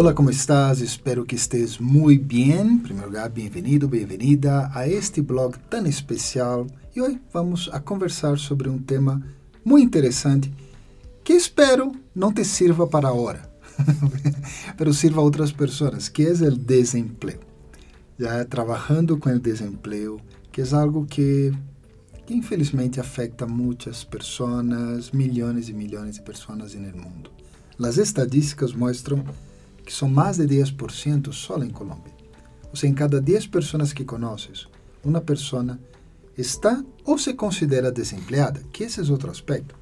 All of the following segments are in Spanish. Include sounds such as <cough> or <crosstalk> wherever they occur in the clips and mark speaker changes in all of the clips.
Speaker 1: Hola, ¿cómo estás? Espero que estés muy bien. En primer lugar, bienvenido, bienvenida a este blog tan especial. E hoje vamos a conversar sobre um tema muito interessante que espero não te sirva para agora, <laughs> mas sirva a outras pessoas, que é o desemprego. Já trabalhando com o desemprego, que é algo que, que infelizmente afeta muitas pessoas, milhões e milhões de pessoas no mundo. As estadísticas mostram que são mais de 10% só em Colômbia. Ou seja, em cada 10 pessoas que conheces, uma pessoa está ou se considera desempleada, que esse é outro aspecto.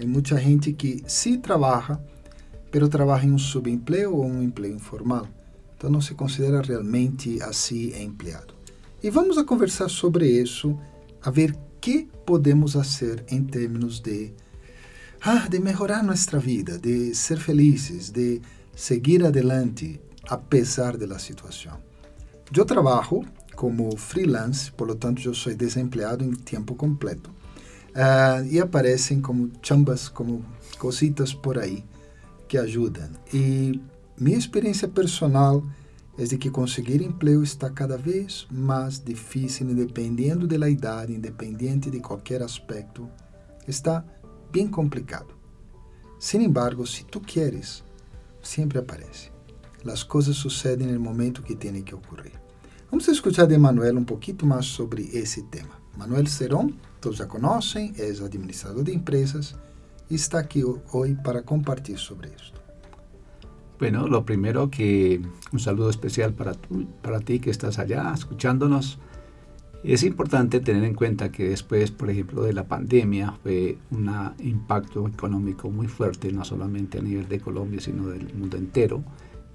Speaker 1: Há muita gente que sim trabalha, pero trabalha em um subempleo ou um emprego informal. Então não se considera realmente assim empleado. E vamos a conversar sobre isso, a ver que podemos fazer em termos de ah, de melhorar nossa vida, de ser felizes, de seguir adelante apesar da situação. Eu trabalho como freelance, por lo tanto eu sou desempregado em tempo completo. Uh, e aparecem como chambas, como cositas por aí que ajudam. E minha experiência personal é de que conseguir emprego está cada vez mais difícil, dependendo da idade, independente de qualquer aspecto, está bem complicado. Sin embargo, se tu queres, sempre aparece. As coisas sucedem no momento que tem que ocorrer. Vamos escutar de Manuel um pouquinho mais sobre esse tema. Manuel Serón, todos já conhecem, é administrador de empresas e está aqui hoje para compartilhar sobre isso.
Speaker 2: Bueno, lo primero que un saludo especial para, tu, para ti que estás allá escuchándonos. Es importante tener en cuenta que después, por ejemplo, de la pandemia fue un impacto económico muy fuerte, no solamente a nivel de Colombia, sino del mundo entero.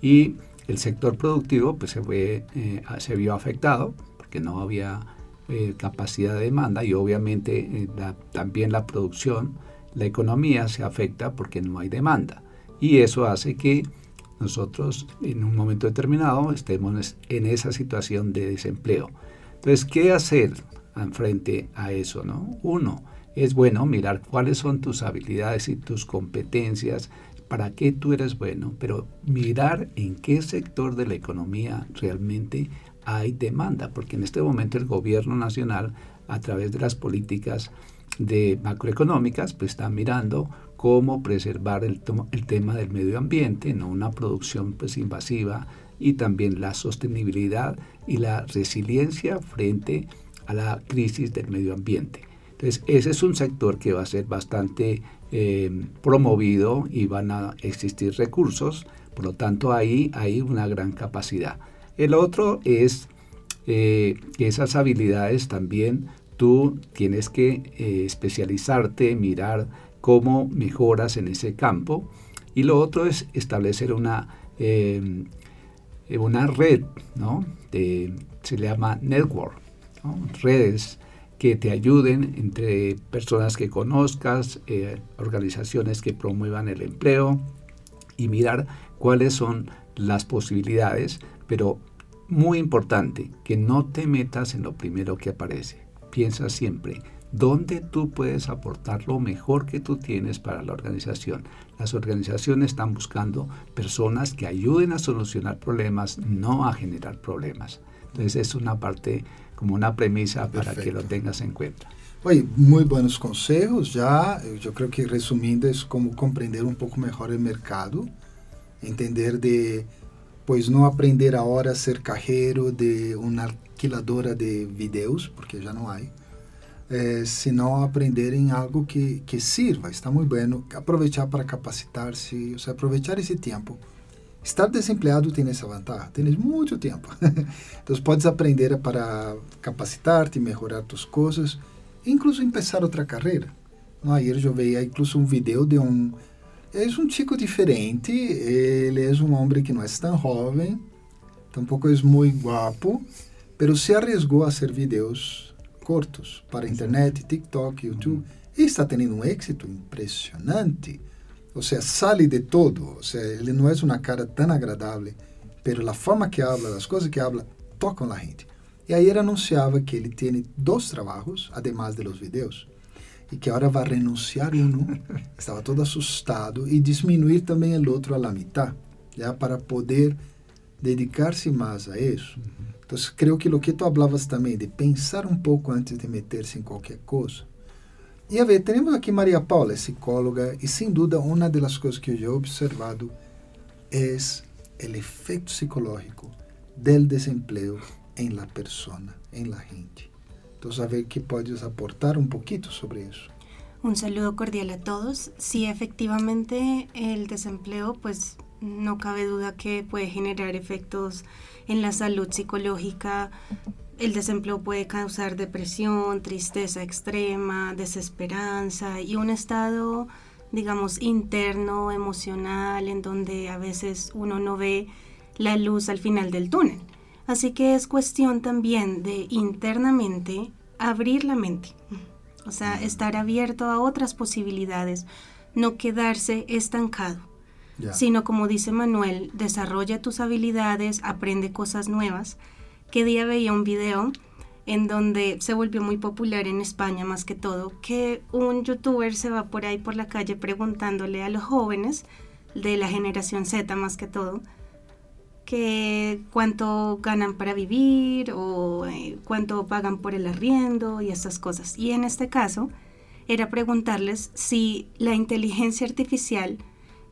Speaker 2: Y el sector productivo pues, se, fue, eh, se vio afectado porque no había eh, capacidad de demanda y obviamente eh, también la producción, la economía se afecta porque no hay demanda. Y eso hace que nosotros en un momento determinado estemos en esa situación de desempleo. Entonces, ¿qué hacer frente a eso? ¿no? Uno, es bueno mirar cuáles son tus habilidades y tus competencias, para qué tú eres bueno, pero mirar en qué sector de la economía realmente hay demanda, porque en este momento el gobierno nacional, a través de las políticas macroeconómicas, pues está mirando cómo preservar el, tema del medio ambiente, no una producción pues invasiva y también la sostenibilidad y la resiliencia frente a la crisis del medio ambiente. Entonces, ese es un sector que va a ser bastante eh, promovido y van a existir recursos, por lo tanto ahí hay una gran capacidad. El otro es eh, que esas habilidades también tú tienes que eh, especializarte, mirar cómo mejoras en ese campo. Y lo otro es establecer una eh, una red, ¿no? se le llama network, redes que te ayuden entre personas que conozcas, eh, organizaciones que promuevan el empleo y mirar cuáles son las posibilidades, pero muy importante, que no te metas en lo primero que aparece. Piensa siempre, ¿Dónde tú puedes aportar lo mejor que tú tienes para la organización. Las organizaciones están buscando personas que ayuden a solucionar problemas, no a generar problemas. Entonces es una parte, como una premisa para que lo tengas en cuenta.
Speaker 1: Oye, muy buenos consejos. Ya, yo creo que resumiendo es como comprender un poco mejor el mercado, entender de, pues no aprender ahora a ser cajero de una alquiladora de videos, porque ya no hay é, senão aprenderem algo que, que sirva. Está muito bem. Aproveitar para capacitar-se, ou seja, aproveitar esse tempo. Estar desempregado tem essa vantagem, tens muito tempo. <laughs> então, podes aprender para capacitar-te, melhorar tuas coisas, incluso começar outra carreira. Não, ayer eu vi incluso um vídeo de um... É um chico diferente, ele é um homem que não é tão jovem, tampouco é muito guapo, mas se arriesgou a fazer vídeos cortos para internet, TikTok, YouTube, e está tendo um êxito impressionante. Ou seja, sale de todo. Ou seja, ele não é uma cara tão agradável, mas a forma que habla, as coisas que habla, tocam a gente. E aí ele anunciava que ele tem dois trabalhos, además de los videos, e que agora vai renunciar um. <laughs> Estava todo assustado e diminuir também o outro a la mitad. ya para poder dedicar-se mais a isso. Então, creio que o que tu hablavas também de pensar um pouco antes de meter-se em qualquer coisa. E a ver, temos aqui Maria Paula, psicóloga, e sem dúvida uma das coisas que eu já observado é o efeito psicológico del desempleo em la persona, em la gente. Então, a ver que podes aportar um pouquinho sobre isso.
Speaker 3: Un saludo cordial a todos. Sí, efectivamente, el desempleo, pues no cabe duda que puede generar efectos en la salud psicológica. El desempleo puede causar depresión, tristeza extrema, desesperanza y un estado, digamos, interno, emocional, en donde a veces uno no ve la luz al final del túnel. Así que es cuestión también de internamente abrir la mente, o sea, estar abierto a otras posibilidades, no quedarse estancado, sino como dice Manuel, desarrolla tus habilidades, aprende cosas nuevas. Que día veía un video en donde se volvió muy popular en España más que todo, que un youtuber se va por ahí por la calle preguntándole a los jóvenes de la generación Z más que todo, que cuánto ganan para vivir o eh, cuánto pagan por el arriendo y esas cosas. Y en este caso era preguntarles si la inteligencia artificial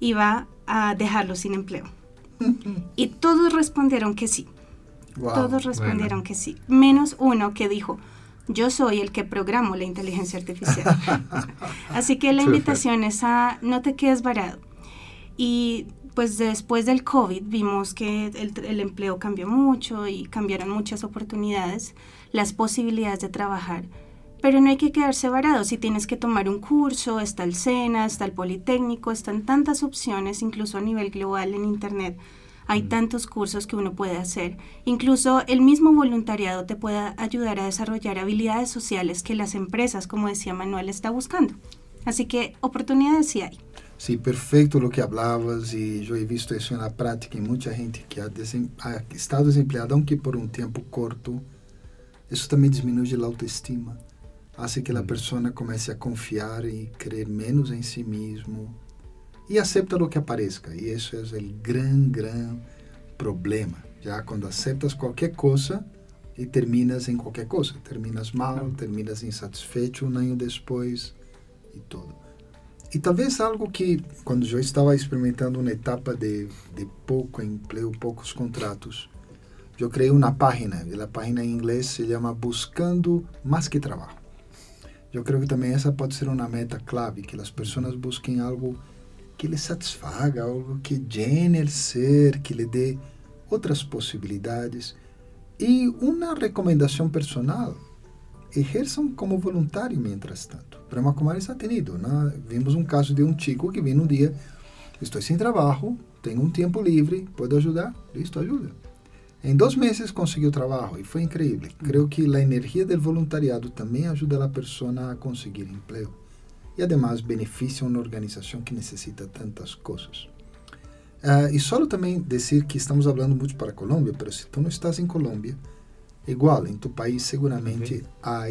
Speaker 3: iba a dejarlos sin empleo. y todos respondieron que sí. todos respondieron que sí. Menos uno que dijo, yo soy el que programo la inteligencia artificial. <laughs> Así que la invitación es a no te quedes varado. Y pues después del COVID vimos que el, empleo cambió mucho y cambiaron muchas oportunidades, las posibilidades de trabajar. Pero no hay que quedarse varado. Si tienes que tomar un curso, está el SENA, está el Politécnico, están tantas opciones, incluso a nivel global en Internet. Hay mm. tantos cursos que uno puede hacer. Incluso el mismo voluntariado te puede ayudar a desarrollar habilidades sociales que las empresas, como decía Manuel, está buscando. Así que oportunidades sí hay.
Speaker 1: Sí, perfeito o que hablavas e eu he visto isso na prática em muita gente que ha, desem, ha estado desempregada, aunque por um tempo curto. Isso também diminui a autoestima. hace que a mm. pessoa comece a confiar e crer menos em si mesmo e acepta o que apareça. E isso é o grande, grande problema. Já quando aceptas qualquer coisa, e terminas em qualquer coisa, terminas mal, terminas insatisfeito um ano depois e tudo. E talvez algo que, quando eu estava experimentando uma etapa de, de pouco emprego, poucos contratos, eu criei uma página. E a página em inglês se chama Buscando Mais Que Trabalho. Eu creio que também essa pode ser uma meta clave, que as pessoas busquem algo que lhes satisfaga, algo que llene o ser, que lhe dê outras possibilidades. E uma recomendação personal, ejerzam como voluntário mientras tanto. Brahma Kumaris ha tenido, ¿no? Vimos um caso de um chico que vino um dia, estou sem trabalho, tenho um tempo livre, posso ajudar? Listo, ajuda. Em dois meses conseguiu trabalho e foi incrível. Creio que a energia do voluntariado também ajuda a pessoa a conseguir emprego e, además, beneficia uma organização que necessita tantas coisas. Uh, e só também dizer que estamos falando muito para a Colômbia, mas se tu não estás em Colômbia, igual, em tu país seguramente há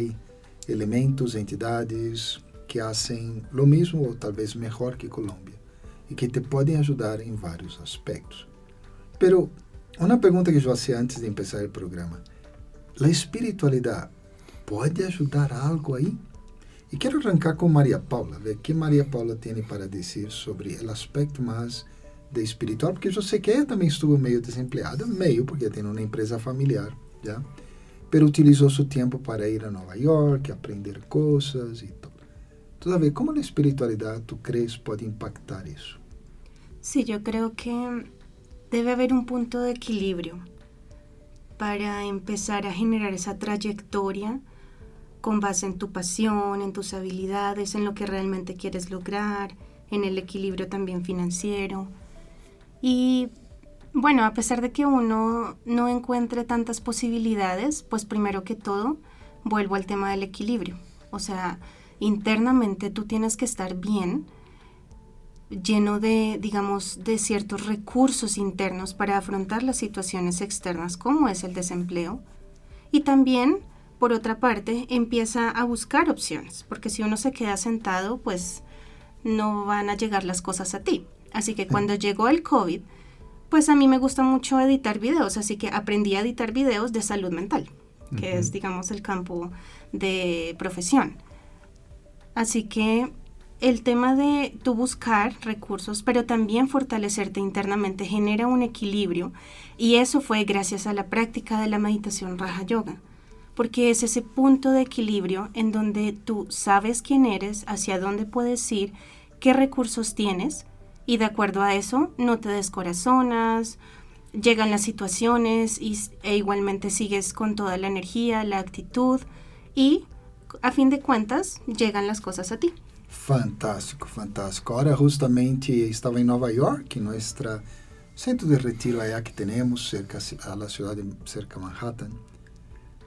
Speaker 1: elementos, entidades que fazem o mesmo ou talvez melhor que Colômbia e que te podem ajudar em vários aspectos. Pero uma pergunta que eu fazia antes de começar o programa: a espiritualidade pode ajudar algo aí? E quero arrancar com Maria Paula, ver o que Maria Paula tem para dizer sobre o aspecto mais de espiritual, porque eu sei que ela também estuvo meio desempregada, meio porque tem uma empresa familiar, já pero utilizou seu tempo para ir a Nova York, aprender coisas e tudo. Então, a ver, como a espiritualidade tu crees pode impactar isso?
Speaker 3: Sí, yo creo que debe haber un punto de equilibrio para empezar a generar esa trayectoria con base en tu pasión, en tus habilidades, en lo que realmente quieres lograr, en el equilibrio también financiero. Y bueno, a pesar de que uno no encuentre tantas posibilidades, pues primero que todo, vuelvo al tema del equilibrio. O sea, internamente tú tienes que estar bien, lleno de, digamos, de ciertos recursos internos para afrontar las situaciones externas, como es el desempleo. Y también, por otra parte, empieza a buscar opciones, porque si uno se queda sentado, pues no van a llegar las cosas a ti. Así que cuando llegó el COVID, pues a mí me gusta mucho editar videos, así que aprendí a editar videos de salud mental, que es, digamos, el campo de profesión. Así que el tema de tú buscar recursos, pero también fortalecerte internamente genera un equilibrio y eso fue gracias a la práctica de la meditación Raja Yoga, porque es ese punto de equilibrio en donde tú sabes quién eres, hacia dónde puedes ir, qué recursos tienes y de acuerdo a eso no te descorazonas, llegan las situaciones y, e igualmente sigues con toda la energía, la actitud y a fin de cuentas llegan las cosas a ti.
Speaker 1: Fantástico, fantástico. Ahora justamente estaba en Nueva York, en centro de retiro allá que tenemos, cerca a la ciudad de cerca Manhattan.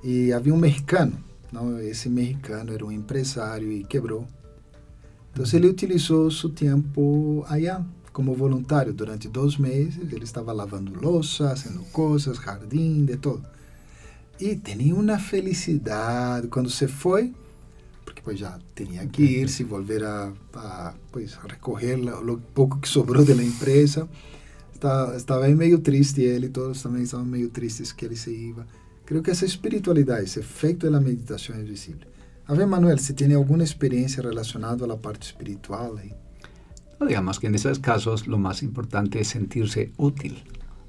Speaker 1: Y había un mexicano, ¿no? Ese mexicano era un empresario y quebró. Entonces él utilizó su tiempo allá como voluntario durante dos meses. Él estaba lavando losa, haciendo cosas, jardín, de todo. Y tenía una felicidad. Cuando se fue, pues ya tenía que irse y volver a, pues, a recoger lo, poco que sobró de la empresa. Estaba, estaba ahí medio triste él y todos también estaban medio tristes que él se iba. Creo que esa espiritualidad, ese efecto de la meditación es visible. A ver, Manuel, si tiene alguna experiencia relacionada a la parte espiritual ahí.
Speaker 2: digamos que en esos casos lo más importante es sentirse útil.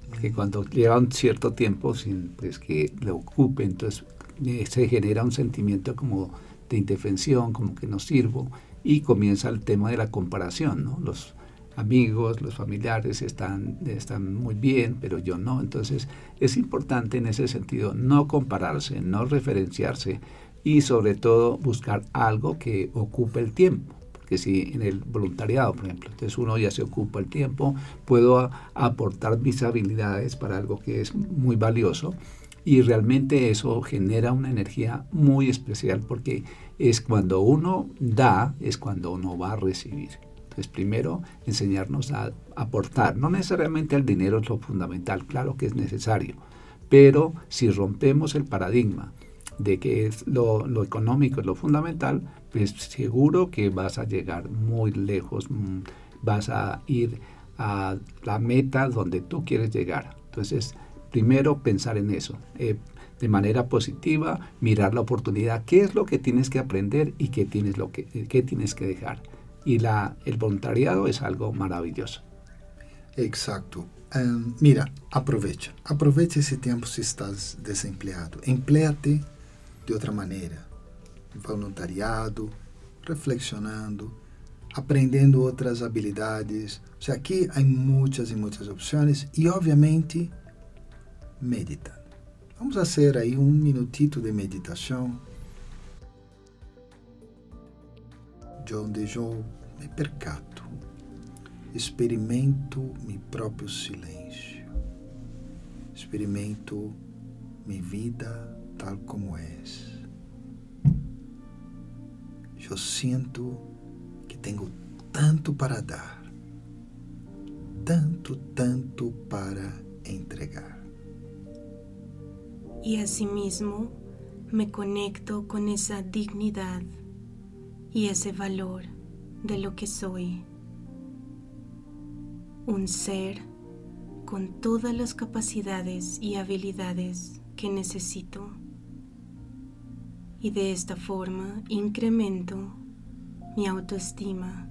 Speaker 2: Porque cuando lleva un cierto tiempo sin pues, que le ocupe, entonces eh, se genera un sentimiento como de indefensión, como que no sirvo, y comienza el tema de la comparación, ¿no? Los amigos, los familiares están, están muy bien, pero yo no. Entonces es importante en ese sentido no compararse, no referenciarse y sobre todo buscar algo que ocupe el tiempo. Porque si en el voluntariado, por ejemplo, entonces uno ya se ocupa el tiempo, puedo aportar mis habilidades para algo que es muy valioso y realmente eso genera una energía muy especial porque es cuando uno da, es cuando uno va a recibir. Entonces, primero, enseñarnos a aportar. No necesariamente el dinero es lo fundamental, claro que es necesario, pero si rompemos el paradigma de que es lo, lo económico es lo fundamental, pues seguro que vas a llegar muy lejos, mm, vas a ir a la meta donde tú quieres llegar. Entonces, primero pensar en eso, eh, de manera positiva, mirar la oportunidad, qué es lo que tienes que aprender y qué tienes, lo que, qué tienes que dejar. Y la, el voluntariado es algo maravilloso.
Speaker 1: Exacto. Um, mira, aprovecha. Aprovecha ese tiempo si estás desempleado. Empleate de outra maneira. Voluntariado, reflexionando, aprendendo outras habilidades. O sea, aqui há muitas e muitas opções e, obviamente, medita. Vamos fazer aí um minutito de meditação, onde eu me percato, experimento meu próprio silêncio, experimento minha vida tal como é. Eu sinto que tenho tanto para dar, tanto, tanto para entregar
Speaker 3: y asimismo me conecto con esa dignidad y ese valor de lo que soy. Un ser con todas las capacidades y habilidades que necesito. Y de esta forma incremento mi autoestima,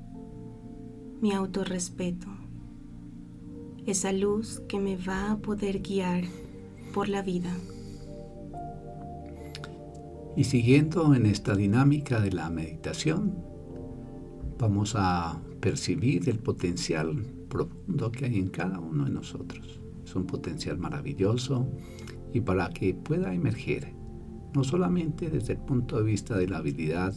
Speaker 3: mi autorrespeto, esa luz que me va a poder guiar por la vida.
Speaker 2: Y siguiendo en esta dinámica de la meditación, vamos a percibir el potencial profundo que hay en cada uno de nosotros. Es un potencial maravilloso y para que pueda emerger, no solamente desde el punto de vista de la habilidad,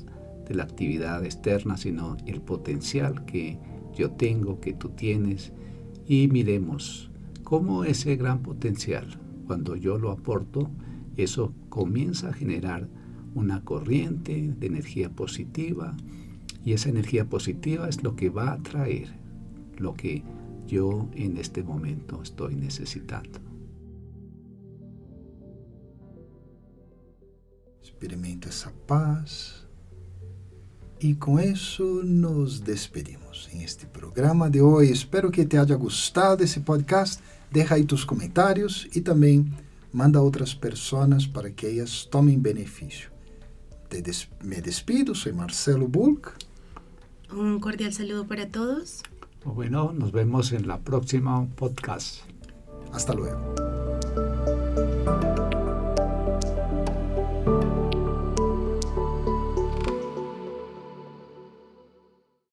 Speaker 2: de la actividad externa, sino el potencial que yo tengo, que tú tienes, y miremos cómo ese gran potencial, cuando yo lo aporto, eso comienza a generar una corriente de energía positiva y esa energía positiva es lo que va a traer lo que yo en este momento estoy necesitando.
Speaker 1: Experimenta esa paz y con eso nos despedimos en este programa de hoy. Espero que te haya gustado ese podcast. deja ahí tus comentarios y también manda a otras personas para que ellas tomen beneficio. Des me despido, soy Marcelo Bulk.
Speaker 3: Un cordial saludo para todos.
Speaker 2: Bueno, nos vemos en la próxima podcast.
Speaker 1: Hasta luego.